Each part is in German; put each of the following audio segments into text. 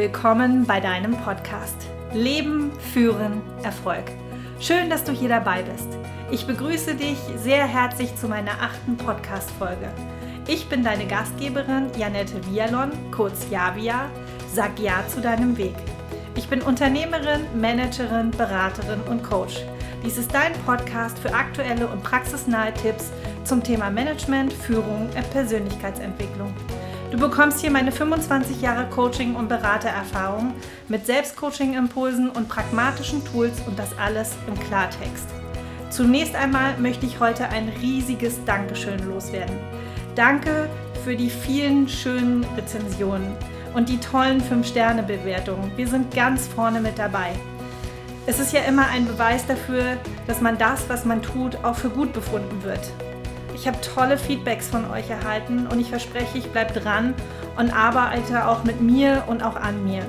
willkommen bei deinem Podcast Leben, Führen, Erfolg. Schön, dass du hier dabei bist. Ich begrüße dich sehr herzlich zu meiner achten Podcast-Folge. Ich bin deine Gastgeberin Janette Vialon, kurz Javia. Sag Ja zu deinem Weg. Ich bin Unternehmerin, Managerin, Beraterin und Coach. Dies ist dein Podcast für aktuelle und praxisnahe Tipps zum Thema Management, Führung und Persönlichkeitsentwicklung. Du bekommst hier meine 25 Jahre Coaching- und Beratererfahrung mit Selbstcoaching-Impulsen und pragmatischen Tools und das alles im Klartext. Zunächst einmal möchte ich heute ein riesiges Dankeschön loswerden. Danke für die vielen schönen Rezensionen und die tollen 5-Sterne-Bewertungen. Wir sind ganz vorne mit dabei. Es ist ja immer ein Beweis dafür, dass man das, was man tut, auch für gut befunden wird. Ich habe tolle Feedbacks von euch erhalten und ich verspreche, ich bleibe dran und arbeite auch mit mir und auch an mir.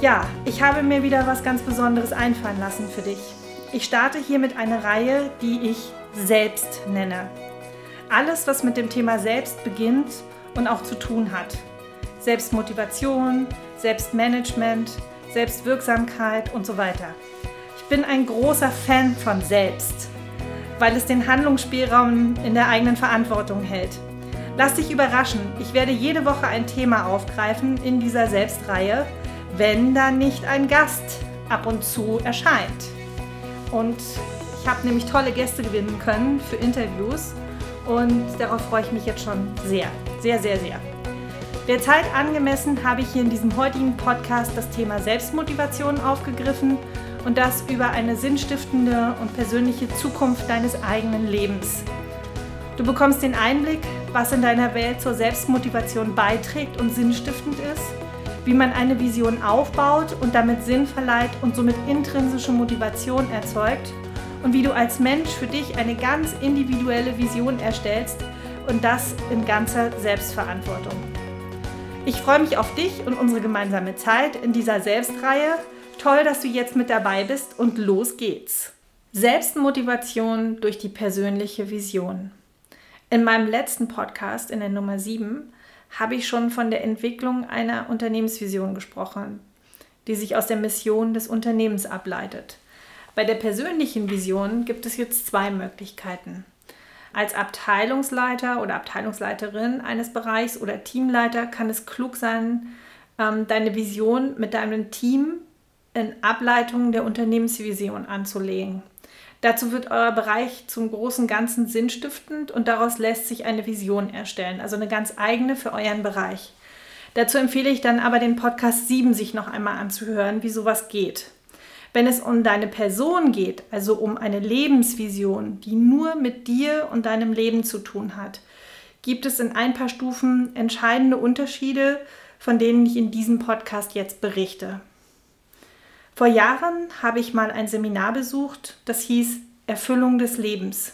Ja, ich habe mir wieder was ganz Besonderes einfallen lassen für dich. Ich starte hier mit einer Reihe, die ich Selbst nenne. Alles, was mit dem Thema Selbst beginnt und auch zu tun hat. Selbstmotivation, Selbstmanagement, Selbstwirksamkeit und so weiter. Ich bin ein großer Fan von Selbst weil es den Handlungsspielraum in der eigenen Verantwortung hält. Lass dich überraschen, ich werde jede Woche ein Thema aufgreifen in dieser Selbstreihe, wenn da nicht ein Gast ab und zu erscheint. Und ich habe nämlich tolle Gäste gewinnen können für Interviews und darauf freue ich mich jetzt schon sehr, sehr, sehr, sehr. Der Zeit angemessen habe ich hier in diesem heutigen Podcast das Thema Selbstmotivation aufgegriffen und das über eine sinnstiftende und persönliche Zukunft deines eigenen Lebens. Du bekommst den Einblick, was in deiner Welt zur Selbstmotivation beiträgt und sinnstiftend ist, wie man eine Vision aufbaut und damit Sinn verleiht und somit intrinsische Motivation erzeugt und wie du als Mensch für dich eine ganz individuelle Vision erstellst und das in ganzer Selbstverantwortung. Ich freue mich auf dich und unsere gemeinsame Zeit in dieser Selbstreihe Toll, dass du jetzt mit dabei bist und los geht's. Selbstmotivation durch die persönliche Vision. In meinem letzten Podcast, in der Nummer 7, habe ich schon von der Entwicklung einer Unternehmensvision gesprochen, die sich aus der Mission des Unternehmens ableitet. Bei der persönlichen Vision gibt es jetzt zwei Möglichkeiten. Als Abteilungsleiter oder Abteilungsleiterin eines Bereichs oder Teamleiter kann es klug sein, ähm, deine Vision mit deinem Team in Ableitungen der Unternehmensvision anzulegen. Dazu wird euer Bereich zum großen Ganzen sinnstiftend und daraus lässt sich eine Vision erstellen, also eine ganz eigene für euren Bereich. Dazu empfehle ich dann aber den Podcast 7 sich noch einmal anzuhören, wie sowas geht. Wenn es um deine Person geht, also um eine Lebensvision, die nur mit dir und deinem Leben zu tun hat, gibt es in ein paar Stufen entscheidende Unterschiede, von denen ich in diesem Podcast jetzt berichte. Vor Jahren habe ich mal ein Seminar besucht, das hieß Erfüllung des Lebens.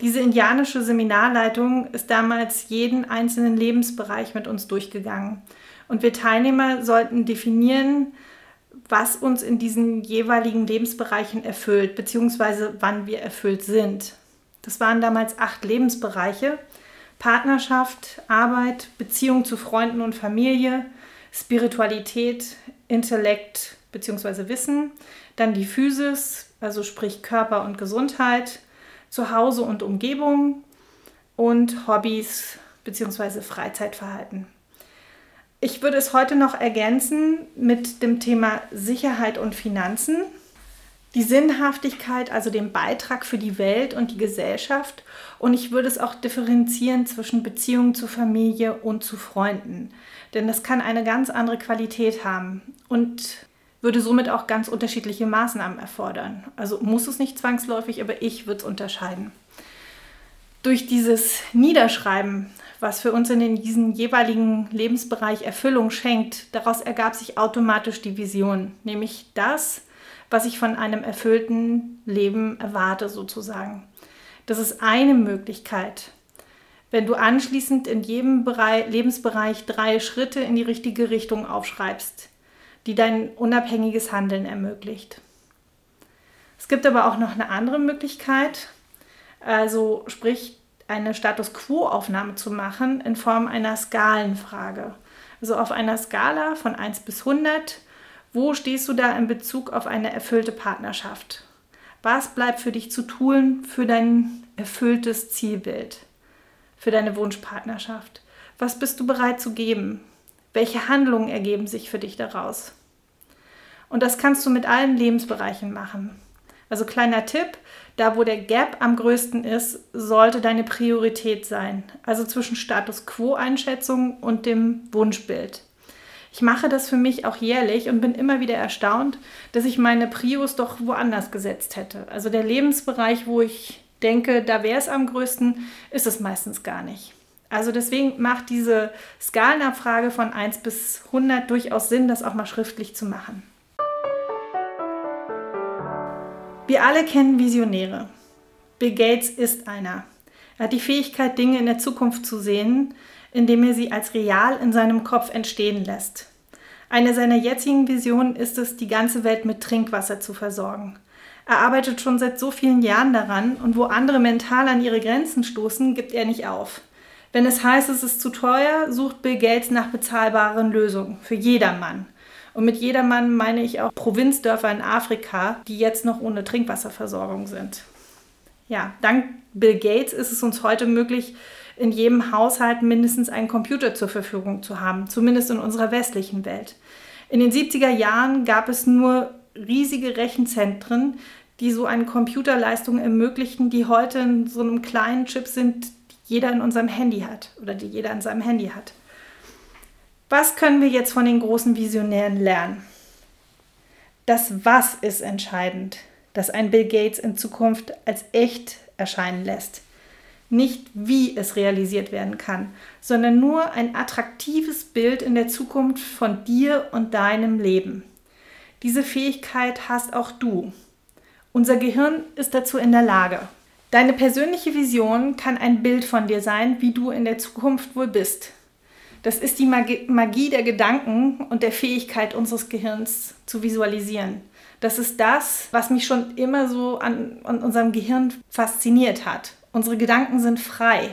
Diese indianische Seminarleitung ist damals jeden einzelnen Lebensbereich mit uns durchgegangen. Und wir Teilnehmer sollten definieren, was uns in diesen jeweiligen Lebensbereichen erfüllt, beziehungsweise wann wir erfüllt sind. Das waren damals acht Lebensbereiche. Partnerschaft, Arbeit, Beziehung zu Freunden und Familie, Spiritualität, Intellekt, bzw. Wissen, dann die Physis, also sprich Körper und Gesundheit, Zuhause und Umgebung und Hobbys bzw. Freizeitverhalten. Ich würde es heute noch ergänzen mit dem Thema Sicherheit und Finanzen, die Sinnhaftigkeit, also den Beitrag für die Welt und die Gesellschaft. Und ich würde es auch differenzieren zwischen Beziehungen zur Familie und zu Freunden. Denn das kann eine ganz andere Qualität haben. Und würde somit auch ganz unterschiedliche Maßnahmen erfordern. Also muss es nicht zwangsläufig, aber ich würde es unterscheiden. Durch dieses Niederschreiben, was für uns in diesem jeweiligen Lebensbereich Erfüllung schenkt, daraus ergab sich automatisch die Vision, nämlich das, was ich von einem erfüllten Leben erwarte sozusagen. Das ist eine Möglichkeit. Wenn du anschließend in jedem Bereich, Lebensbereich drei Schritte in die richtige Richtung aufschreibst, die dein unabhängiges Handeln ermöglicht. Es gibt aber auch noch eine andere Möglichkeit, also sprich eine Status Quo-Aufnahme zu machen in Form einer Skalenfrage. Also auf einer Skala von 1 bis 100, wo stehst du da in Bezug auf eine erfüllte Partnerschaft? Was bleibt für dich zu tun für dein erfülltes Zielbild, für deine Wunschpartnerschaft? Was bist du bereit zu geben? Welche Handlungen ergeben sich für dich daraus? Und das kannst du mit allen Lebensbereichen machen. Also kleiner Tipp, da wo der Gap am größten ist, sollte deine Priorität sein. Also zwischen Status Quo-Einschätzung und dem Wunschbild. Ich mache das für mich auch jährlich und bin immer wieder erstaunt, dass ich meine Prios doch woanders gesetzt hätte. Also der Lebensbereich, wo ich denke, da wäre es am größten, ist es meistens gar nicht. Also deswegen macht diese Skalenabfrage von 1 bis 100 durchaus Sinn, das auch mal schriftlich zu machen. Wir alle kennen Visionäre. Bill Gates ist einer. Er hat die Fähigkeit, Dinge in der Zukunft zu sehen, indem er sie als real in seinem Kopf entstehen lässt. Eine seiner jetzigen Visionen ist es, die ganze Welt mit Trinkwasser zu versorgen. Er arbeitet schon seit so vielen Jahren daran und wo andere mental an ihre Grenzen stoßen, gibt er nicht auf. Wenn es heißt, es ist zu teuer, sucht Bill Gates nach bezahlbaren Lösungen für jedermann. Und mit jedermann meine ich auch Provinzdörfer in Afrika, die jetzt noch ohne Trinkwasserversorgung sind. Ja, dank Bill Gates ist es uns heute möglich, in jedem Haushalt mindestens einen Computer zur Verfügung zu haben, zumindest in unserer westlichen Welt. In den 70er Jahren gab es nur riesige Rechenzentren, die so eine Computerleistung ermöglichten, die heute in so einem kleinen Chip sind, jeder in unserem Handy hat oder die jeder in seinem Handy hat. Was können wir jetzt von den großen Visionären lernen? Das Was ist entscheidend, das ein Bill Gates in Zukunft als echt erscheinen lässt nicht wie es realisiert werden kann, sondern nur ein attraktives Bild in der Zukunft von dir und deinem Leben. Diese Fähigkeit hast auch du. Unser Gehirn ist dazu in der Lage. Deine persönliche Vision kann ein Bild von dir sein, wie du in der Zukunft wohl bist. Das ist die Magie der Gedanken und der Fähigkeit unseres Gehirns zu visualisieren. Das ist das, was mich schon immer so an, an unserem Gehirn fasziniert hat. Unsere Gedanken sind frei.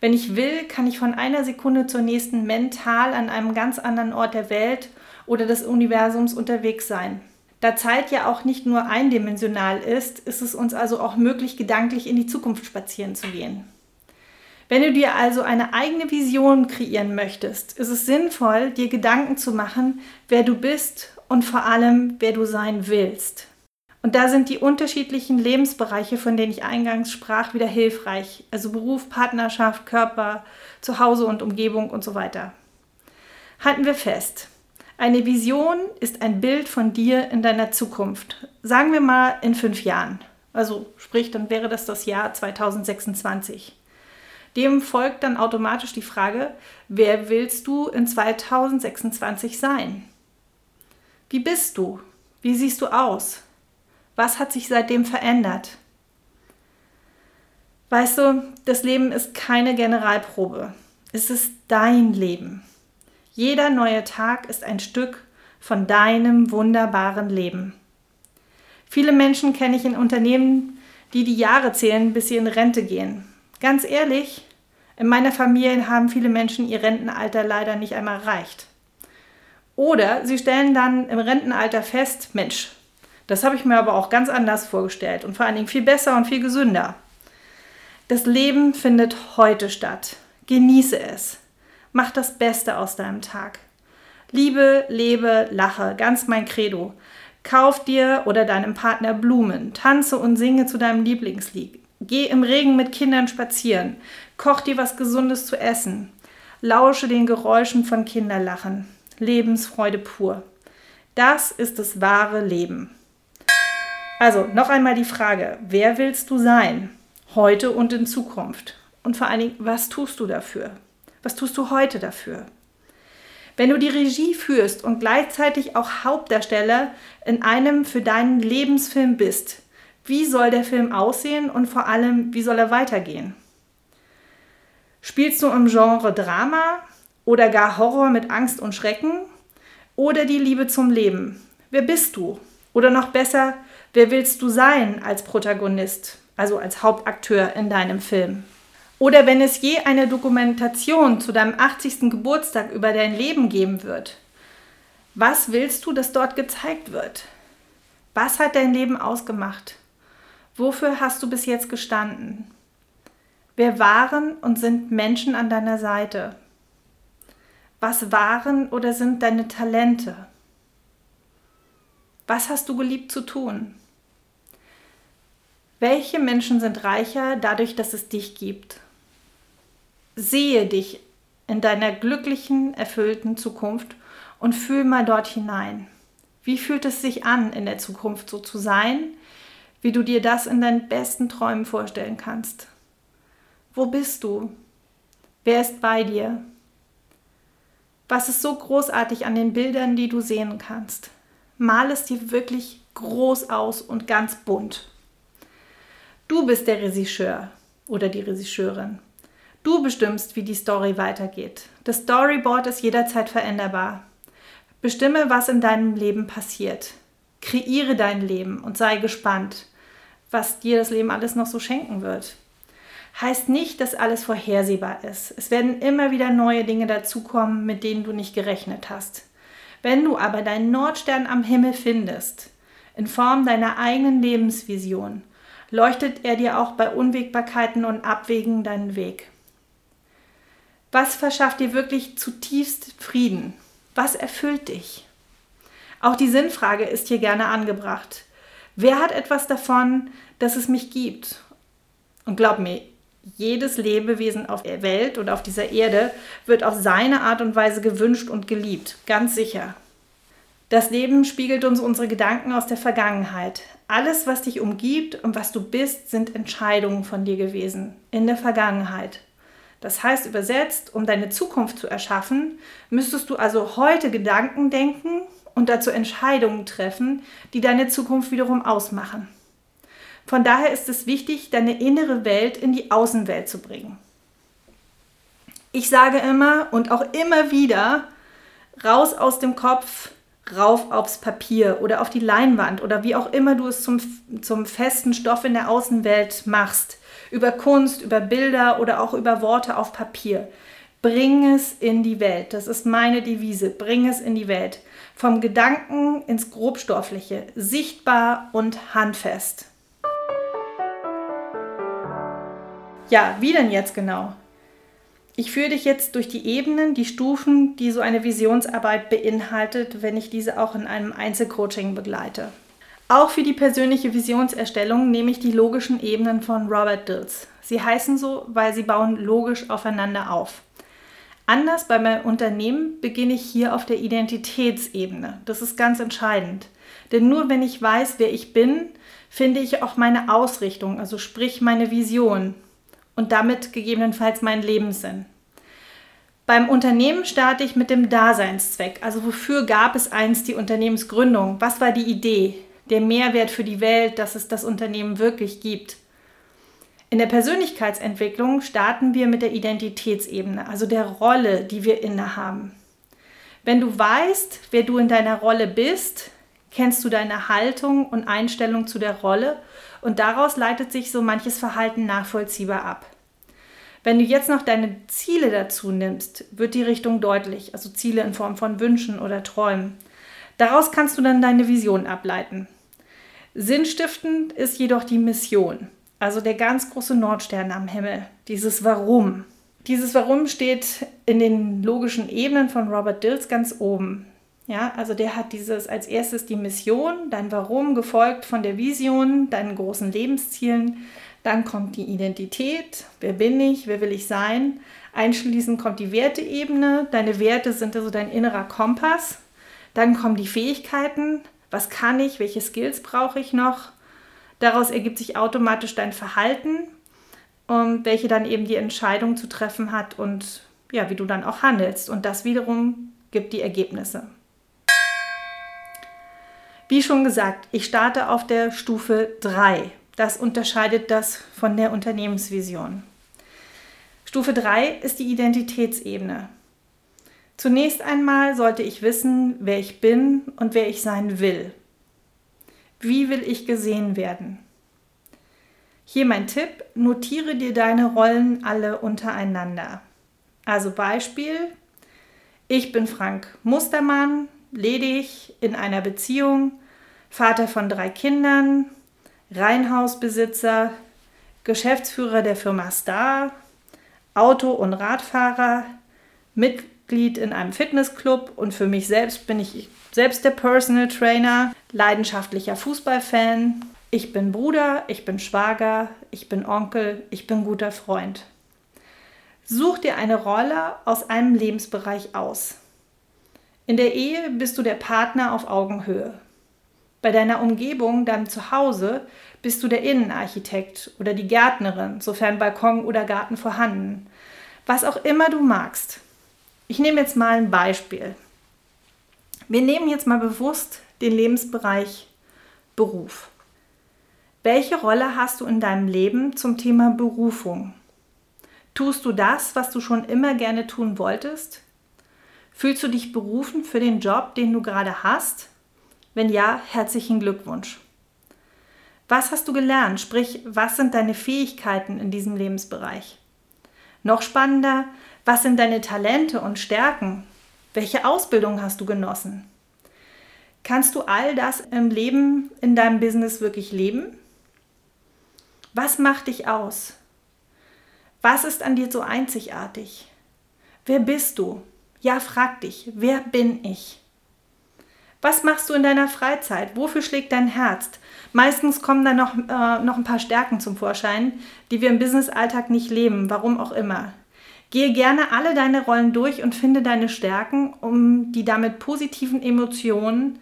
Wenn ich will, kann ich von einer Sekunde zur nächsten mental an einem ganz anderen Ort der Welt oder des Universums unterwegs sein. Da Zeit ja auch nicht nur eindimensional ist, ist es uns also auch möglich, gedanklich in die Zukunft spazieren zu gehen. Wenn du dir also eine eigene Vision kreieren möchtest, ist es sinnvoll, dir Gedanken zu machen, wer du bist und vor allem, wer du sein willst. Und da sind die unterschiedlichen Lebensbereiche, von denen ich eingangs sprach, wieder hilfreich. Also Beruf, Partnerschaft, Körper, Zuhause und Umgebung und so weiter. Halten wir fest. Eine Vision ist ein Bild von dir in deiner Zukunft. Sagen wir mal in fünf Jahren. Also sprich, dann wäre das das Jahr 2026. Dem folgt dann automatisch die Frage, wer willst du in 2026 sein? Wie bist du? Wie siehst du aus? Was hat sich seitdem verändert? Weißt du, das Leben ist keine Generalprobe. Es ist dein Leben. Jeder neue Tag ist ein Stück von deinem wunderbaren Leben. Viele Menschen kenne ich in Unternehmen, die die Jahre zählen, bis sie in Rente gehen. Ganz ehrlich, in meiner Familie haben viele Menschen ihr Rentenalter leider nicht einmal erreicht. Oder sie stellen dann im Rentenalter fest, Mensch, das habe ich mir aber auch ganz anders vorgestellt und vor allen Dingen viel besser und viel gesünder. Das Leben findet heute statt. Genieße es. Mach das Beste aus deinem Tag. Liebe, lebe, lache, ganz mein Credo. Kauf dir oder deinem Partner Blumen, tanze und singe zu deinem Lieblingslied. Geh im Regen mit Kindern spazieren, koch dir was Gesundes zu essen, lausche den Geräuschen von Kinderlachen. Lebensfreude pur. Das ist das wahre Leben. Also noch einmal die Frage, wer willst du sein? Heute und in Zukunft. Und vor allen Dingen, was tust du dafür? Was tust du heute dafür? Wenn du die Regie führst und gleichzeitig auch Hauptdarsteller in einem für deinen Lebensfilm bist, wie soll der Film aussehen und vor allem, wie soll er weitergehen? Spielst du im Genre Drama oder gar Horror mit Angst und Schrecken oder die Liebe zum Leben? Wer bist du? Oder noch besser, Wer willst du sein als Protagonist, also als Hauptakteur in deinem Film? Oder wenn es je eine Dokumentation zu deinem 80. Geburtstag über dein Leben geben wird, was willst du, dass dort gezeigt wird? Was hat dein Leben ausgemacht? Wofür hast du bis jetzt gestanden? Wer waren und sind Menschen an deiner Seite? Was waren oder sind deine Talente? Was hast du geliebt zu tun? Welche Menschen sind reicher dadurch, dass es dich gibt? Sehe dich in deiner glücklichen, erfüllten Zukunft und fühl mal dort hinein. Wie fühlt es sich an, in der Zukunft so zu sein, wie du dir das in deinen besten Träumen vorstellen kannst? Wo bist du? Wer ist bei dir? Was ist so großartig an den Bildern, die du sehen kannst? Mal es dir wirklich groß aus und ganz bunt. Du bist der Regisseur oder die Regisseurin. Du bestimmst, wie die Story weitergeht. Das Storyboard ist jederzeit veränderbar. Bestimme, was in deinem Leben passiert. Kreiere dein Leben und sei gespannt, was dir das Leben alles noch so schenken wird. Heißt nicht, dass alles vorhersehbar ist. Es werden immer wieder neue Dinge dazukommen, mit denen du nicht gerechnet hast. Wenn du aber deinen Nordstern am Himmel findest, in Form deiner eigenen Lebensvision, leuchtet er dir auch bei Unwägbarkeiten und Abwägen deinen Weg. Was verschafft dir wirklich zutiefst Frieden? Was erfüllt dich? Auch die Sinnfrage ist hier gerne angebracht. Wer hat etwas davon, dass es mich gibt? Und glaub mir, jedes Lebewesen auf der Welt oder auf dieser Erde wird auf seine Art und Weise gewünscht und geliebt, ganz sicher. Das Leben spiegelt uns unsere Gedanken aus der Vergangenheit. Alles, was dich umgibt und was du bist, sind Entscheidungen von dir gewesen in der Vergangenheit. Das heißt übersetzt, um deine Zukunft zu erschaffen, müsstest du also heute Gedanken denken und dazu Entscheidungen treffen, die deine Zukunft wiederum ausmachen. Von daher ist es wichtig, deine innere Welt in die Außenwelt zu bringen. Ich sage immer und auch immer wieder, raus aus dem Kopf, rauf aufs Papier oder auf die Leinwand oder wie auch immer du es zum, zum festen Stoff in der Außenwelt machst über Kunst, über Bilder oder auch über Worte auf Papier. Bring es in die Welt. Das ist meine Devise. Bring es in die Welt. Vom Gedanken ins Grobstoffliche, sichtbar und handfest. Ja, wie denn jetzt genau? Ich führe dich jetzt durch die Ebenen, die Stufen, die so eine Visionsarbeit beinhaltet, wenn ich diese auch in einem Einzelcoaching begleite. Auch für die persönliche Visionserstellung nehme ich die logischen Ebenen von Robert Dills. Sie heißen so, weil sie bauen logisch aufeinander auf. Anders bei meinem Unternehmen beginne ich hier auf der Identitätsebene. Das ist ganz entscheidend. Denn nur wenn ich weiß, wer ich bin, finde ich auch meine Ausrichtung, also sprich meine Vision und damit gegebenenfalls meinen Lebenssinn. Beim Unternehmen starte ich mit dem Daseinszweck. Also wofür gab es einst die Unternehmensgründung? Was war die Idee? Der Mehrwert für die Welt, dass es das Unternehmen wirklich gibt. In der Persönlichkeitsentwicklung starten wir mit der Identitätsebene, also der Rolle, die wir innehaben. Wenn du weißt, wer du in deiner Rolle bist, kennst du deine Haltung und Einstellung zu der Rolle und daraus leitet sich so manches Verhalten nachvollziehbar ab. Wenn du jetzt noch deine Ziele dazu nimmst, wird die Richtung deutlich, also Ziele in Form von Wünschen oder Träumen. Daraus kannst du dann deine Vision ableiten. Sinnstiftend ist jedoch die Mission, also der ganz große Nordstern am Himmel, dieses Warum. Dieses Warum steht in den logischen Ebenen von Robert Dills ganz oben. Ja, also der hat dieses als erstes die Mission, dein Warum gefolgt von der Vision, deinen großen Lebenszielen. Dann kommt die Identität, wer bin ich, wer will ich sein. Einschließend kommt die Werteebene, deine Werte sind also dein innerer Kompass. Dann kommen die Fähigkeiten, was kann ich, welche Skills brauche ich noch. Daraus ergibt sich automatisch dein Verhalten, um, welche dann eben die Entscheidung zu treffen hat und ja, wie du dann auch handelst. Und das wiederum gibt die Ergebnisse. Wie schon gesagt, ich starte auf der Stufe 3. Das unterscheidet das von der Unternehmensvision. Stufe 3 ist die Identitätsebene. Zunächst einmal sollte ich wissen, wer ich bin und wer ich sein will. Wie will ich gesehen werden? Hier mein Tipp, notiere dir deine Rollen alle untereinander. Also Beispiel, ich bin Frank Mustermann, ledig, in einer Beziehung, Vater von drei Kindern, Reihenhausbesitzer, Geschäftsführer der Firma Star, Auto- und Radfahrer, Mitglied in einem Fitnessclub und für mich selbst bin ich selbst der Personal Trainer, leidenschaftlicher Fußballfan. Ich bin Bruder, ich bin Schwager, ich bin Onkel, ich bin guter Freund. Such dir eine Rolle aus einem Lebensbereich aus. In der Ehe bist du der Partner auf Augenhöhe. Bei deiner Umgebung, deinem Zuhause, bist du der Innenarchitekt oder die Gärtnerin, sofern Balkon oder Garten vorhanden. Was auch immer du magst. Ich nehme jetzt mal ein Beispiel. Wir nehmen jetzt mal bewusst den Lebensbereich Beruf. Welche Rolle hast du in deinem Leben zum Thema Berufung? Tust du das, was du schon immer gerne tun wolltest? Fühlst du dich berufen für den Job, den du gerade hast? Wenn ja, herzlichen Glückwunsch. Was hast du gelernt? Sprich, was sind deine Fähigkeiten in diesem Lebensbereich? Noch spannender, was sind deine Talente und Stärken? Welche Ausbildung hast du genossen? Kannst du all das im Leben, in deinem Business wirklich leben? Was macht dich aus? Was ist an dir so einzigartig? Wer bist du? Ja, frag dich, wer bin ich? Was machst du in deiner Freizeit? Wofür schlägt dein Herz? Meistens kommen da noch, äh, noch ein paar Stärken zum Vorschein, die wir im Business-Alltag nicht leben, warum auch immer. Gehe gerne alle deine Rollen durch und finde deine Stärken, um die damit positiven Emotionen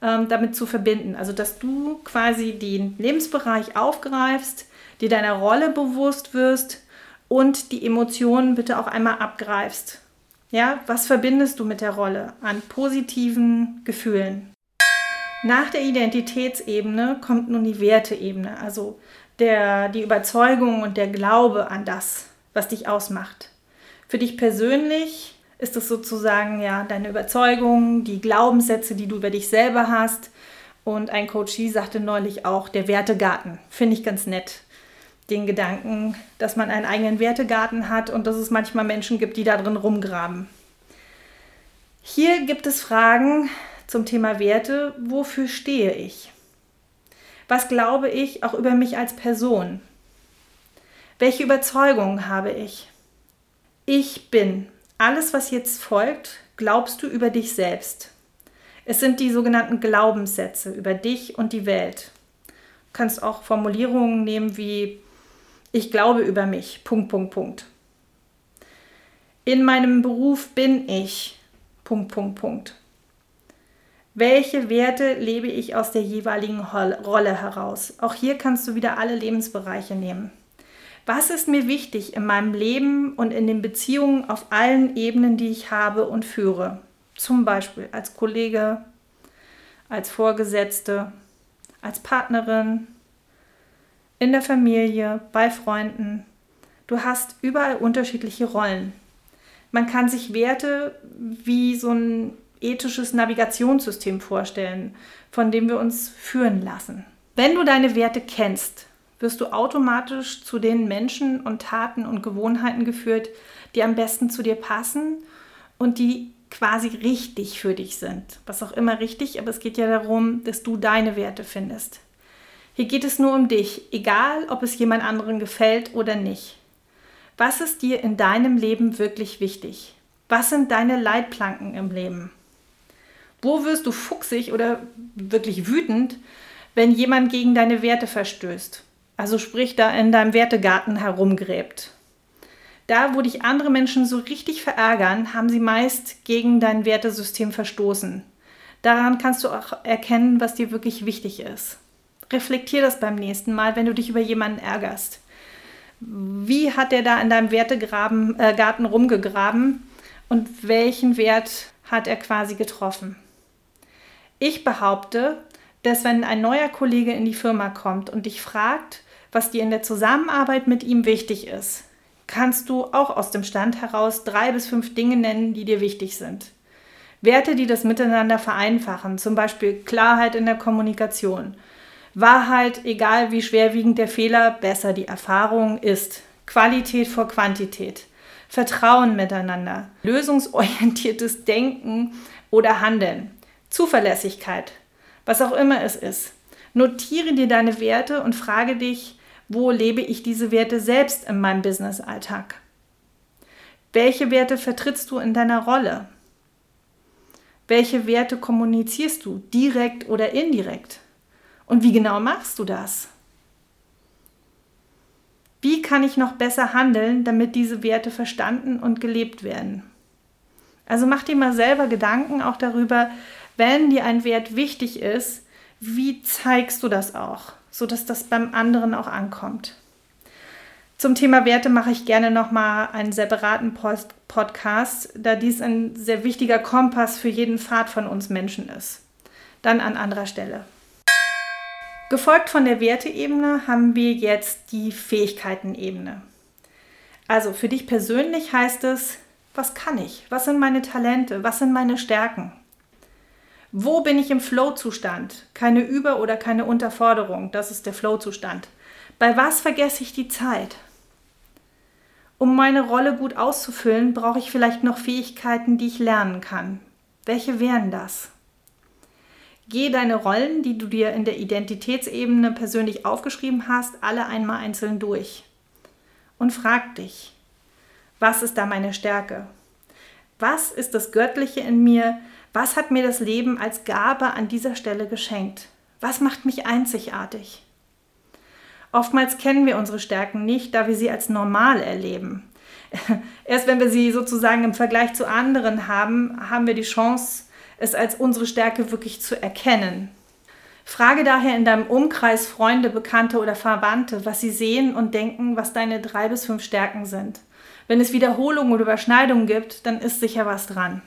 ähm, damit zu verbinden. Also, dass du quasi den Lebensbereich aufgreifst, dir deiner Rolle bewusst wirst und die Emotionen bitte auch einmal abgreifst. Ja, was verbindest du mit der Rolle an positiven Gefühlen? Nach der Identitätsebene kommt nun die Werteebene, also der, die Überzeugung und der Glaube an das, was dich ausmacht. Für dich persönlich ist es sozusagen ja deine Überzeugung, die Glaubenssätze, die du über dich selber hast. Und ein Coachie sagte neulich auch, der Wertegarten. Finde ich ganz nett den Gedanken, dass man einen eigenen Wertegarten hat und dass es manchmal Menschen gibt, die da drin rumgraben. Hier gibt es Fragen zum Thema Werte. Wofür stehe ich? Was glaube ich auch über mich als Person? Welche Überzeugungen habe ich? Ich bin. Alles, was jetzt folgt, glaubst du über dich selbst. Es sind die sogenannten Glaubenssätze über dich und die Welt. Du kannst auch Formulierungen nehmen wie ich glaube über mich. Punkt, Punkt, Punkt. In meinem Beruf bin ich. Punkt, Punkt, Punkt. Welche Werte lebe ich aus der jeweiligen Rolle heraus? Auch hier kannst du wieder alle Lebensbereiche nehmen. Was ist mir wichtig in meinem Leben und in den Beziehungen auf allen Ebenen, die ich habe und führe? Zum Beispiel als Kollege, als Vorgesetzte, als Partnerin, in der Familie, bei Freunden. Du hast überall unterschiedliche Rollen. Man kann sich Werte wie so ein ethisches Navigationssystem vorstellen, von dem wir uns führen lassen. Wenn du deine Werte kennst, wirst du automatisch zu den Menschen und Taten und Gewohnheiten geführt, die am besten zu dir passen und die quasi richtig für dich sind. Was auch immer richtig, aber es geht ja darum, dass du deine Werte findest. Hier geht es nur um dich, egal ob es jemand anderen gefällt oder nicht. Was ist dir in deinem Leben wirklich wichtig? Was sind deine Leitplanken im Leben? Wo wirst du fuchsig oder wirklich wütend, wenn jemand gegen deine Werte verstößt? Also sprich da in deinem Wertegarten herumgräbt. Da, wo dich andere Menschen so richtig verärgern, haben sie meist gegen dein Wertesystem verstoßen. Daran kannst du auch erkennen, was dir wirklich wichtig ist. Reflektier das beim nächsten Mal, wenn du dich über jemanden ärgerst. Wie hat er da in deinem Wertegarten äh, rumgegraben und welchen Wert hat er quasi getroffen? Ich behaupte, dass wenn ein neuer Kollege in die Firma kommt und dich fragt, was dir in der Zusammenarbeit mit ihm wichtig ist, kannst du auch aus dem Stand heraus drei bis fünf Dinge nennen, die dir wichtig sind. Werte, die das Miteinander vereinfachen, zum Beispiel Klarheit in der Kommunikation, Wahrheit, egal wie schwerwiegend der Fehler, besser die Erfahrung ist. Qualität vor Quantität. Vertrauen miteinander. Lösungsorientiertes Denken oder Handeln. Zuverlässigkeit. Was auch immer es ist. Notiere dir deine Werte und frage dich, wo lebe ich diese Werte selbst in meinem Business-Alltag? Welche Werte vertrittst du in deiner Rolle? Welche Werte kommunizierst du, direkt oder indirekt? Und wie genau machst du das? Wie kann ich noch besser handeln, damit diese Werte verstanden und gelebt werden? Also mach dir mal selber Gedanken auch darüber, wenn dir ein Wert wichtig ist, wie zeigst du das auch, sodass das beim anderen auch ankommt? Zum Thema Werte mache ich gerne nochmal einen separaten Post Podcast, da dies ein sehr wichtiger Kompass für jeden Pfad von uns Menschen ist. Dann an anderer Stelle. Gefolgt von der Werteebene haben wir jetzt die Fähigkeitenebene. Also für dich persönlich heißt es, was kann ich? Was sind meine Talente? Was sind meine Stärken? Wo bin ich im Flow-Zustand? Keine Über- oder keine Unterforderung, das ist der Flow-Zustand. Bei was vergesse ich die Zeit? Um meine Rolle gut auszufüllen, brauche ich vielleicht noch Fähigkeiten, die ich lernen kann. Welche wären das? Geh deine Rollen, die du dir in der Identitätsebene persönlich aufgeschrieben hast, alle einmal einzeln durch. Und frag dich, was ist da meine Stärke? Was ist das Göttliche in mir? Was hat mir das Leben als Gabe an dieser Stelle geschenkt? Was macht mich einzigartig? Oftmals kennen wir unsere Stärken nicht, da wir sie als normal erleben. Erst wenn wir sie sozusagen im Vergleich zu anderen haben, haben wir die Chance, es als unsere Stärke wirklich zu erkennen. Frage daher in deinem Umkreis Freunde, Bekannte oder Verwandte, was sie sehen und denken, was deine drei bis fünf Stärken sind. Wenn es Wiederholungen oder Überschneidungen gibt, dann ist sicher was dran.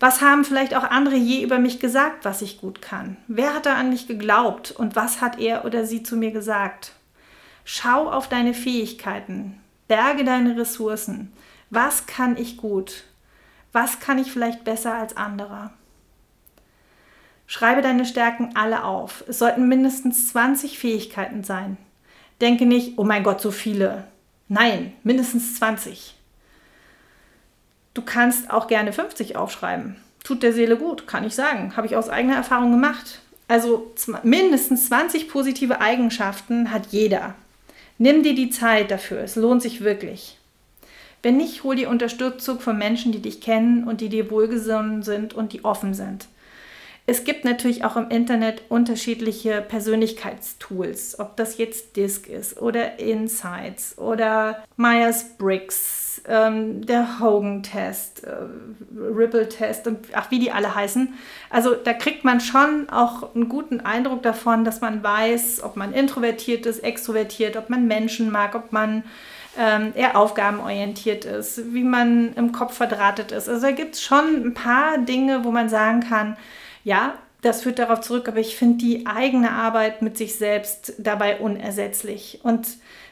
Was haben vielleicht auch andere je über mich gesagt, was ich gut kann? Wer hat da an mich geglaubt und was hat er oder sie zu mir gesagt? Schau auf deine Fähigkeiten, berge deine Ressourcen. Was kann ich gut? Was kann ich vielleicht besser als andere? Schreibe deine Stärken alle auf. Es sollten mindestens 20 Fähigkeiten sein. Denke nicht, oh mein Gott, so viele. Nein, mindestens 20. Du kannst auch gerne 50 aufschreiben. Tut der Seele gut, kann ich sagen. Habe ich aus eigener Erfahrung gemacht. Also mindestens 20 positive Eigenschaften hat jeder. Nimm dir die Zeit dafür, es lohnt sich wirklich. Wenn nicht, hol dir Unterstützung von Menschen, die dich kennen und die dir wohlgesonnen sind und die offen sind. Es gibt natürlich auch im Internet unterschiedliche Persönlichkeitstools, ob das jetzt Disk ist oder Insights oder Myers-Briggs, ähm, der Hogan-Test, äh, Ripple-Test und ach, wie die alle heißen. Also da kriegt man schon auch einen guten Eindruck davon, dass man weiß, ob man introvertiert ist, extrovertiert, ob man Menschen mag, ob man ähm, eher aufgabenorientiert ist, wie man im Kopf verdrahtet ist. Also da gibt es schon ein paar Dinge, wo man sagen kann, ja, das führt darauf zurück, aber ich finde die eigene Arbeit mit sich selbst dabei unersetzlich. Und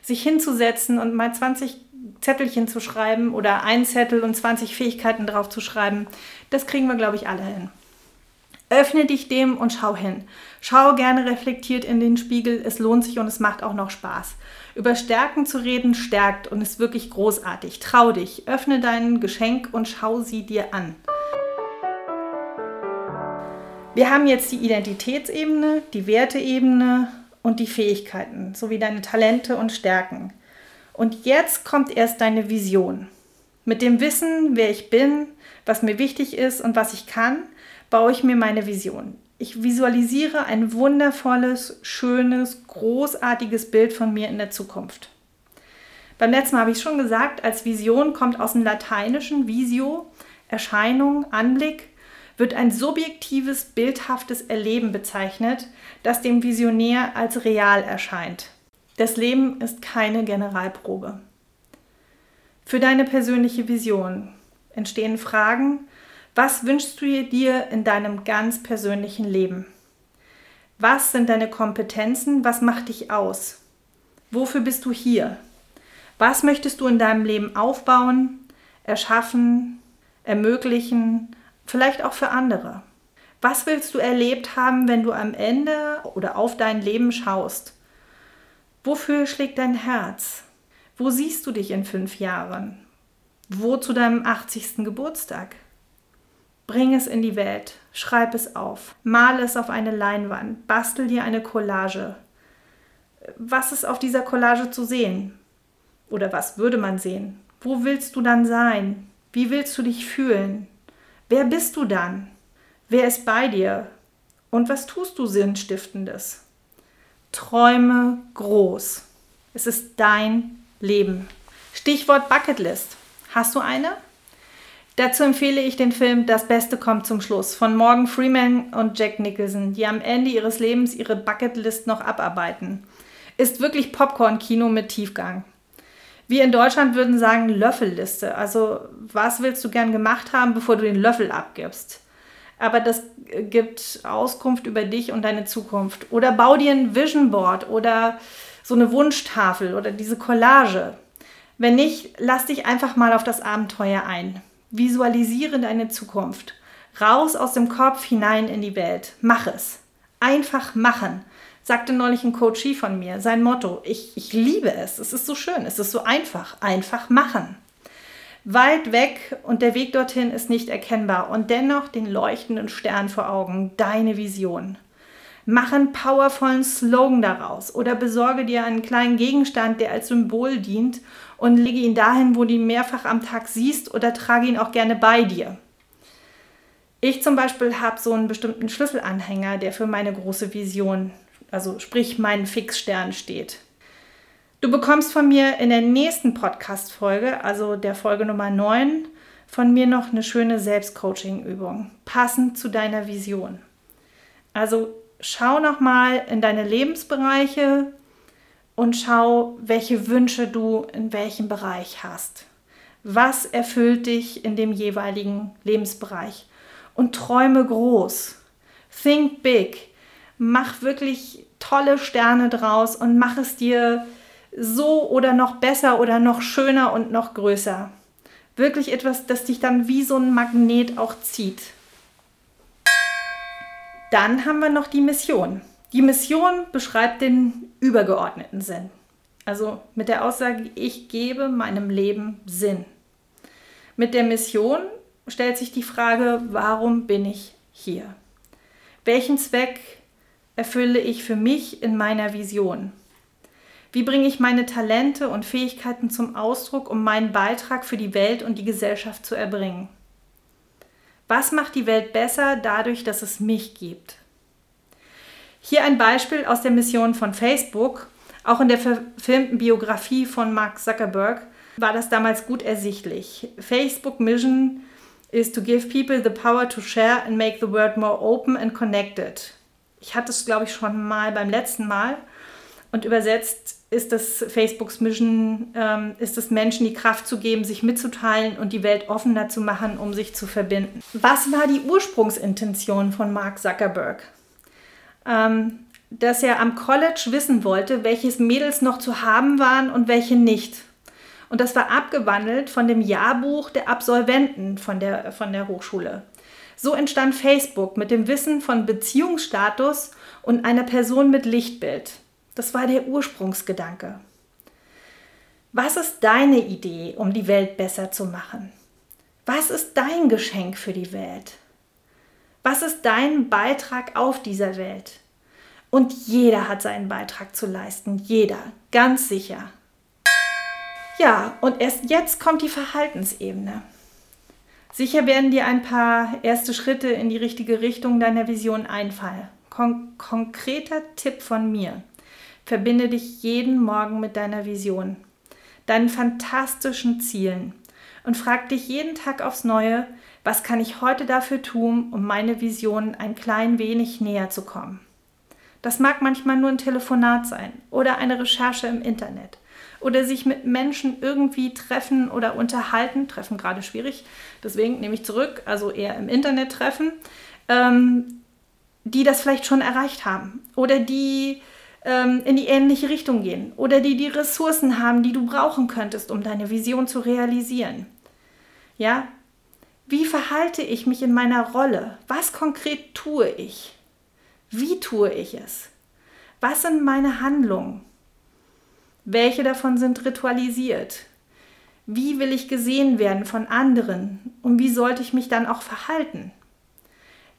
sich hinzusetzen und mal 20 Zettelchen zu schreiben oder ein Zettel und 20 Fähigkeiten drauf zu schreiben, das kriegen wir, glaube ich, alle hin. Öffne dich dem und schau hin. Schau gerne reflektiert in den Spiegel. Es lohnt sich und es macht auch noch Spaß. Über Stärken zu reden stärkt und ist wirklich großartig. Trau dich, öffne dein Geschenk und schau sie dir an. Wir haben jetzt die Identitätsebene, die Werteebene und die Fähigkeiten sowie deine Talente und Stärken. Und jetzt kommt erst deine Vision. Mit dem Wissen, wer ich bin, was mir wichtig ist und was ich kann, baue ich mir meine Vision. Ich visualisiere ein wundervolles, schönes, großartiges Bild von mir in der Zukunft. Beim letzten Mal habe ich schon gesagt, als Vision kommt aus dem Lateinischen Visio, Erscheinung, Anblick wird ein subjektives, bildhaftes Erleben bezeichnet, das dem Visionär als real erscheint. Das Leben ist keine Generalprobe. Für deine persönliche Vision entstehen Fragen, was wünschst du dir in deinem ganz persönlichen Leben? Was sind deine Kompetenzen? Was macht dich aus? Wofür bist du hier? Was möchtest du in deinem Leben aufbauen, erschaffen, ermöglichen, vielleicht auch für andere. Was willst du erlebt haben, wenn du am Ende oder auf dein Leben schaust? Wofür schlägt dein Herz? Wo siehst du dich in fünf Jahren? Wo zu deinem 80. Geburtstag? Bring es in die Welt, schreib es auf, male es auf eine Leinwand, bastel dir eine Collage. Was ist auf dieser Collage zu sehen? Oder was würde man sehen? Wo willst du dann sein? Wie willst du dich fühlen? Wer bist du dann? Wer ist bei dir? Und was tust du Sinnstiftendes? Träume groß. Es ist dein Leben. Stichwort Bucketlist. Hast du eine? Dazu empfehle ich den Film Das Beste kommt zum Schluss von Morgan Freeman und Jack Nicholson, die am Ende ihres Lebens ihre Bucketlist noch abarbeiten. Ist wirklich Popcorn-Kino mit Tiefgang. Wir in Deutschland würden sagen Löffelliste. Also was willst du gern gemacht haben, bevor du den Löffel abgibst? Aber das gibt Auskunft über dich und deine Zukunft. Oder bau dir ein Vision Board oder so eine Wunschtafel oder diese Collage. Wenn nicht, lass dich einfach mal auf das Abenteuer ein. Visualisiere deine Zukunft. Raus aus dem Kopf hinein in die Welt. Mach es. Einfach machen. Sagte neulich ein Coachie von mir. Sein Motto. Ich, ich liebe es. Es ist so schön. Es ist so einfach. Einfach machen weit weg und der Weg dorthin ist nicht erkennbar und dennoch den leuchtenden Stern vor Augen, deine Vision. Mach einen powervollen Slogan daraus oder besorge dir einen kleinen Gegenstand, der als Symbol dient und lege ihn dahin, wo du ihn mehrfach am Tag siehst oder trage ihn auch gerne bei dir. Ich zum Beispiel habe so einen bestimmten Schlüsselanhänger, der für meine große Vision, also sprich meinen Fixstern steht. Du bekommst von mir in der nächsten Podcast-Folge, also der Folge Nummer 9, von mir noch eine schöne Selbstcoaching-Übung, passend zu deiner Vision. Also schau nochmal in deine Lebensbereiche und schau, welche Wünsche du in welchem Bereich hast. Was erfüllt dich in dem jeweiligen Lebensbereich? Und träume groß. Think big. Mach wirklich tolle Sterne draus und mach es dir so oder noch besser oder noch schöner und noch größer. Wirklich etwas, das dich dann wie so ein Magnet auch zieht. Dann haben wir noch die Mission. Die Mission beschreibt den übergeordneten Sinn. Also mit der Aussage, ich gebe meinem Leben Sinn. Mit der Mission stellt sich die Frage, warum bin ich hier? Welchen Zweck erfülle ich für mich in meiner Vision? Wie bringe ich meine Talente und Fähigkeiten zum Ausdruck, um meinen Beitrag für die Welt und die Gesellschaft zu erbringen? Was macht die Welt besser dadurch, dass es mich gibt? Hier ein Beispiel aus der Mission von Facebook. Auch in der verfilmten Biografie von Mark Zuckerberg war das damals gut ersichtlich. Facebook Mission is to give people the power to share and make the world more open and connected. Ich hatte es, glaube ich, schon mal beim letzten Mal. Und übersetzt ist das Facebooks Mission, ähm, ist es Menschen die Kraft zu geben, sich mitzuteilen und die Welt offener zu machen, um sich zu verbinden. Was war die Ursprungsintention von Mark Zuckerberg? Ähm, dass er am College wissen wollte, welches Mädels noch zu haben waren und welche nicht. Und das war abgewandelt von dem Jahrbuch der Absolventen von der, von der Hochschule. So entstand Facebook mit dem Wissen von Beziehungsstatus und einer Person mit Lichtbild. Das war der Ursprungsgedanke. Was ist deine Idee, um die Welt besser zu machen? Was ist dein Geschenk für die Welt? Was ist dein Beitrag auf dieser Welt? Und jeder hat seinen Beitrag zu leisten, jeder, ganz sicher. Ja, und erst jetzt kommt die Verhaltensebene. Sicher werden dir ein paar erste Schritte in die richtige Richtung deiner Vision einfallen. Kon konkreter Tipp von mir. Verbinde dich jeden Morgen mit deiner Vision, deinen fantastischen Zielen und frag dich jeden Tag aufs Neue, was kann ich heute dafür tun, um meine Vision ein klein wenig näher zu kommen. Das mag manchmal nur ein Telefonat sein oder eine Recherche im Internet oder sich mit Menschen irgendwie treffen oder unterhalten. Treffen gerade schwierig, deswegen nehme ich zurück, also eher im Internet treffen, ähm, die das vielleicht schon erreicht haben oder die ähm, in die ähnliche Richtung gehen oder die die Ressourcen haben, die du brauchen könntest, um deine Vision zu realisieren. Ja, Wie verhalte ich mich in meiner Rolle? Was konkret tue ich? Wie tue ich es? Was sind meine Handlungen? Welche davon sind ritualisiert? Wie will ich gesehen werden von anderen? Und wie sollte ich mich dann auch verhalten?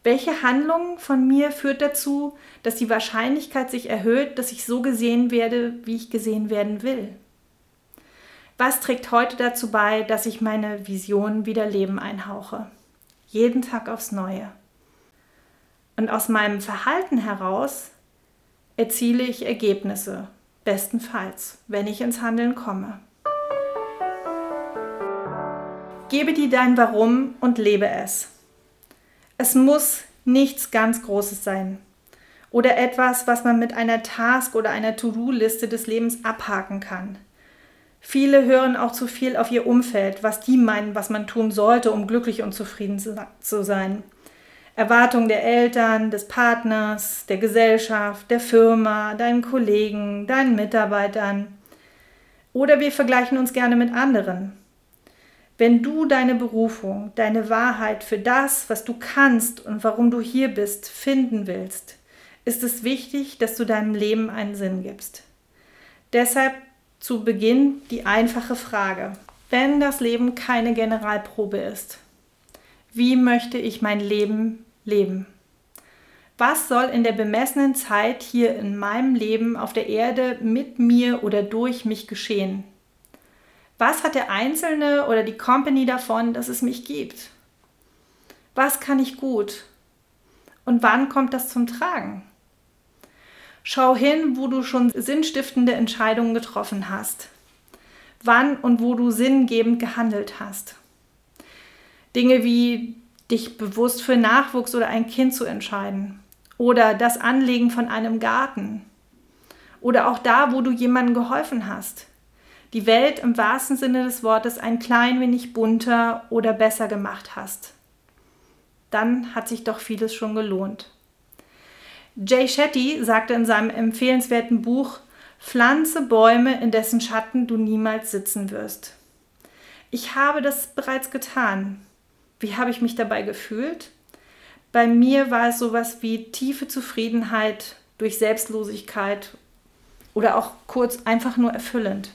Welche Handlung von mir führt dazu, dass die Wahrscheinlichkeit sich erhöht, dass ich so gesehen werde, wie ich gesehen werden will? Was trägt heute dazu bei, dass ich meine Vision wieder Leben einhauche? Jeden Tag aufs Neue. Und aus meinem Verhalten heraus erziele ich Ergebnisse, bestenfalls, wenn ich ins Handeln komme. Gebe dir dein Warum und lebe es. Es muss nichts ganz Großes sein oder etwas, was man mit einer Task oder einer To-Do-Liste des Lebens abhaken kann. Viele hören auch zu viel auf ihr Umfeld, was die meinen, was man tun sollte, um glücklich und zufrieden zu sein. Erwartungen der Eltern, des Partners, der Gesellschaft, der Firma, deinen Kollegen, deinen Mitarbeitern. Oder wir vergleichen uns gerne mit anderen. Wenn du deine Berufung, deine Wahrheit für das, was du kannst und warum du hier bist, finden willst, ist es wichtig, dass du deinem Leben einen Sinn gibst. Deshalb zu Beginn die einfache Frage. Wenn das Leben keine Generalprobe ist, wie möchte ich mein Leben leben? Was soll in der bemessenen Zeit hier in meinem Leben auf der Erde mit mir oder durch mich geschehen? Was hat der Einzelne oder die Company davon, dass es mich gibt? Was kann ich gut? Und wann kommt das zum Tragen? Schau hin, wo du schon sinnstiftende Entscheidungen getroffen hast. Wann und wo du sinngebend gehandelt hast. Dinge wie dich bewusst für Nachwuchs oder ein Kind zu entscheiden. Oder das Anlegen von einem Garten. Oder auch da, wo du jemandem geholfen hast die Welt im wahrsten Sinne des Wortes ein klein wenig bunter oder besser gemacht hast. Dann hat sich doch vieles schon gelohnt. Jay Shetty sagte in seinem empfehlenswerten Buch Pflanze Bäume, in dessen Schatten du niemals sitzen wirst. Ich habe das bereits getan. Wie habe ich mich dabei gefühlt? Bei mir war es sowas wie tiefe Zufriedenheit durch Selbstlosigkeit oder auch kurz einfach nur erfüllend.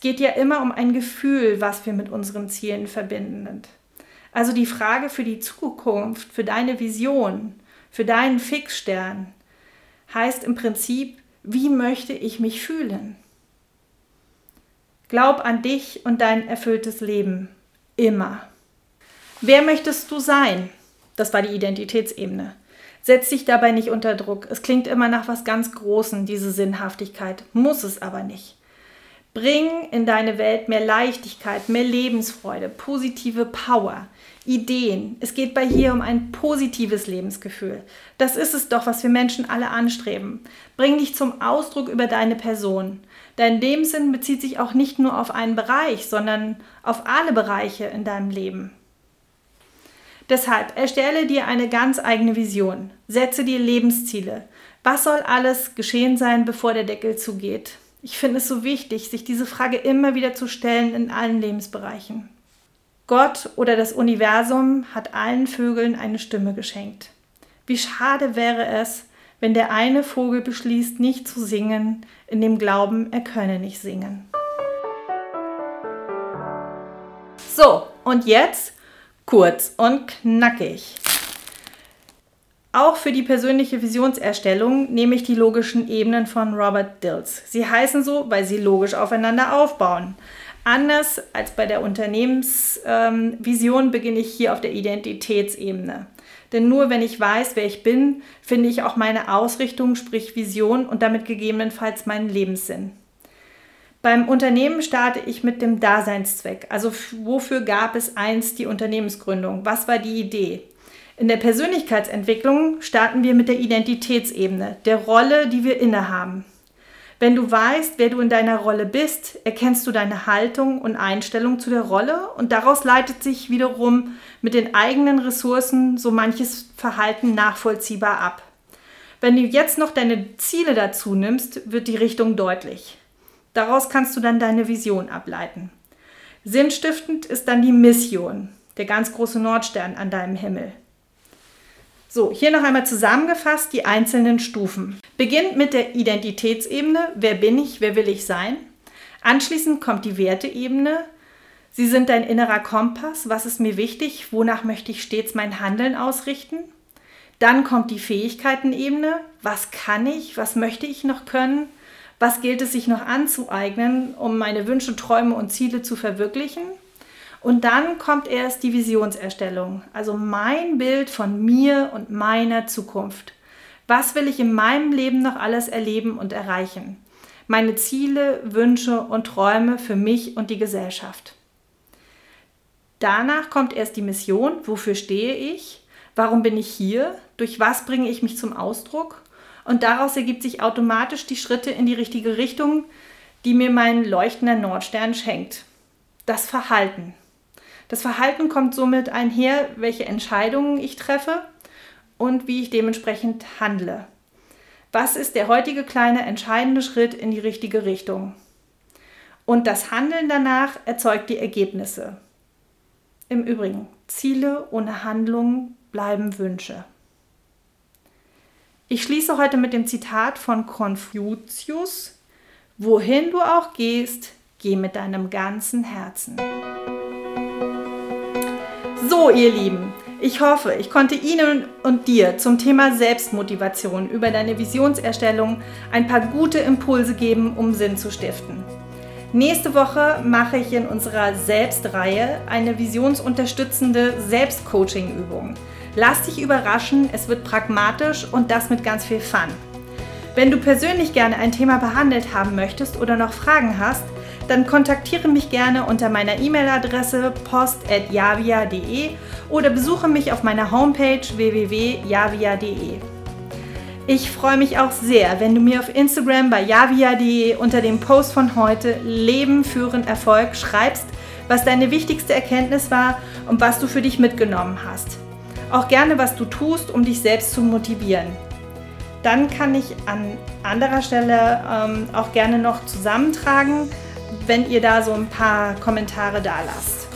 Es geht ja immer um ein Gefühl, was wir mit unseren Zielen verbinden. Also die Frage für die Zukunft, für deine Vision, für deinen Fixstern heißt im Prinzip, wie möchte ich mich fühlen? Glaub an dich und dein erfülltes Leben. Immer. Wer möchtest du sein? Das war die Identitätsebene. Setz dich dabei nicht unter Druck. Es klingt immer nach was ganz Großem, diese Sinnhaftigkeit. Muss es aber nicht. Bring in deine Welt mehr Leichtigkeit, mehr Lebensfreude, positive Power, Ideen. Es geht bei hier um ein positives Lebensgefühl. Das ist es doch, was wir Menschen alle anstreben. Bring dich zum Ausdruck über deine Person. Dein Lebenssinn bezieht sich auch nicht nur auf einen Bereich, sondern auf alle Bereiche in deinem Leben. Deshalb erstelle dir eine ganz eigene Vision. Setze dir Lebensziele. Was soll alles geschehen sein, bevor der Deckel zugeht? Ich finde es so wichtig, sich diese Frage immer wieder zu stellen in allen Lebensbereichen. Gott oder das Universum hat allen Vögeln eine Stimme geschenkt. Wie schade wäre es, wenn der eine Vogel beschließt, nicht zu singen, in dem Glauben, er könne nicht singen. So, und jetzt kurz und knackig. Auch für die persönliche Visionserstellung nehme ich die logischen Ebenen von Robert Dills. Sie heißen so, weil sie logisch aufeinander aufbauen. Anders als bei der Unternehmensvision ähm, beginne ich hier auf der Identitätsebene. Denn nur wenn ich weiß, wer ich bin, finde ich auch meine Ausrichtung, sprich Vision und damit gegebenenfalls meinen Lebenssinn. Beim Unternehmen starte ich mit dem Daseinszweck. Also wofür gab es einst die Unternehmensgründung? Was war die Idee? In der Persönlichkeitsentwicklung starten wir mit der Identitätsebene, der Rolle, die wir innehaben. Wenn du weißt, wer du in deiner Rolle bist, erkennst du deine Haltung und Einstellung zu der Rolle und daraus leitet sich wiederum mit den eigenen Ressourcen so manches Verhalten nachvollziehbar ab. Wenn du jetzt noch deine Ziele dazu nimmst, wird die Richtung deutlich. Daraus kannst du dann deine Vision ableiten. Sinnstiftend ist dann die Mission der ganz große Nordstern an deinem Himmel. So, hier noch einmal zusammengefasst die einzelnen Stufen. Beginnt mit der Identitätsebene, wer bin ich, wer will ich sein. Anschließend kommt die Werteebene. Sie sind dein innerer Kompass, was ist mir wichtig, wonach möchte ich stets mein Handeln ausrichten. Dann kommt die Fähigkeitenebene, was kann ich, was möchte ich noch können, was gilt es sich noch anzueignen, um meine Wünsche, Träume und Ziele zu verwirklichen. Und dann kommt erst die Visionserstellung, also mein Bild von mir und meiner Zukunft. Was will ich in meinem Leben noch alles erleben und erreichen? Meine Ziele, Wünsche und Träume für mich und die Gesellschaft. Danach kommt erst die Mission, wofür stehe ich, warum bin ich hier, durch was bringe ich mich zum Ausdruck und daraus ergibt sich automatisch die Schritte in die richtige Richtung, die mir mein leuchtender Nordstern schenkt. Das Verhalten. Das Verhalten kommt somit einher, welche Entscheidungen ich treffe und wie ich dementsprechend handle. Was ist der heutige kleine entscheidende Schritt in die richtige Richtung? Und das Handeln danach erzeugt die Ergebnisse. Im Übrigen, Ziele ohne Handlung bleiben Wünsche. Ich schließe heute mit dem Zitat von Konfuzius, Wohin du auch gehst, geh mit deinem ganzen Herzen. So, ihr Lieben, ich hoffe, ich konnte Ihnen und dir zum Thema Selbstmotivation über deine Visionserstellung ein paar gute Impulse geben, um Sinn zu stiften. Nächste Woche mache ich in unserer Selbstreihe eine visionsunterstützende Selbstcoaching-Übung. Lass dich überraschen, es wird pragmatisch und das mit ganz viel Fun. Wenn du persönlich gerne ein Thema behandelt haben möchtest oder noch Fragen hast, dann kontaktiere mich gerne unter meiner E-Mail-Adresse post.javia.de oder besuche mich auf meiner Homepage www.javia.de. Ich freue mich auch sehr, wenn du mir auf Instagram bei javia.de unter dem Post von heute Leben führen Erfolg schreibst, was deine wichtigste Erkenntnis war und was du für dich mitgenommen hast. Auch gerne, was du tust, um dich selbst zu motivieren. Dann kann ich an anderer Stelle ähm, auch gerne noch zusammentragen, wenn ihr da so ein paar Kommentare da lasst.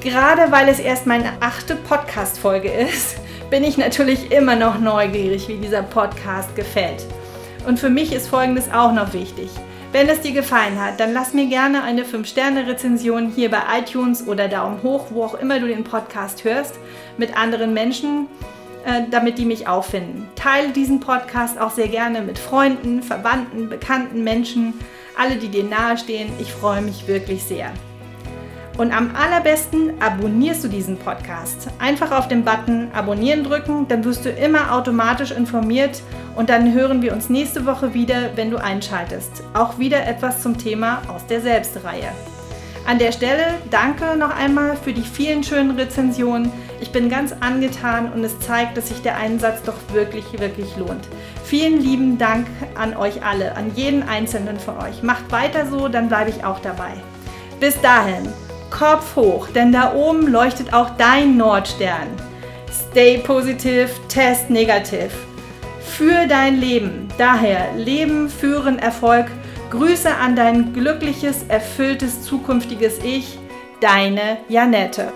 Gerade weil es erst meine achte Podcast-Folge ist, bin ich natürlich immer noch neugierig, wie dieser Podcast gefällt. Und für mich ist Folgendes auch noch wichtig. Wenn es dir gefallen hat, dann lass mir gerne eine 5-Sterne-Rezension hier bei iTunes oder Daumen hoch, wo auch immer du den Podcast hörst, mit anderen Menschen, äh, damit die mich auffinden. Teile diesen Podcast auch sehr gerne mit Freunden, Verwandten, bekannten Menschen alle, die dir nahestehen. Ich freue mich wirklich sehr. Und am allerbesten abonnierst du diesen Podcast. Einfach auf den Button Abonnieren drücken, dann wirst du immer automatisch informiert und dann hören wir uns nächste Woche wieder, wenn du einschaltest. Auch wieder etwas zum Thema aus der Selbstreihe. An der Stelle danke noch einmal für die vielen schönen Rezensionen. Ich bin ganz angetan und es zeigt, dass sich der Einsatz doch wirklich, wirklich lohnt. Vielen lieben Dank an euch alle, an jeden einzelnen von euch. Macht weiter so, dann bleibe ich auch dabei. Bis dahin, Kopf hoch, denn da oben leuchtet auch dein Nordstern. Stay positive, test negativ. Für dein Leben. Daher Leben, Führen, Erfolg Grüße an dein glückliches, erfülltes, zukünftiges Ich, deine Janette.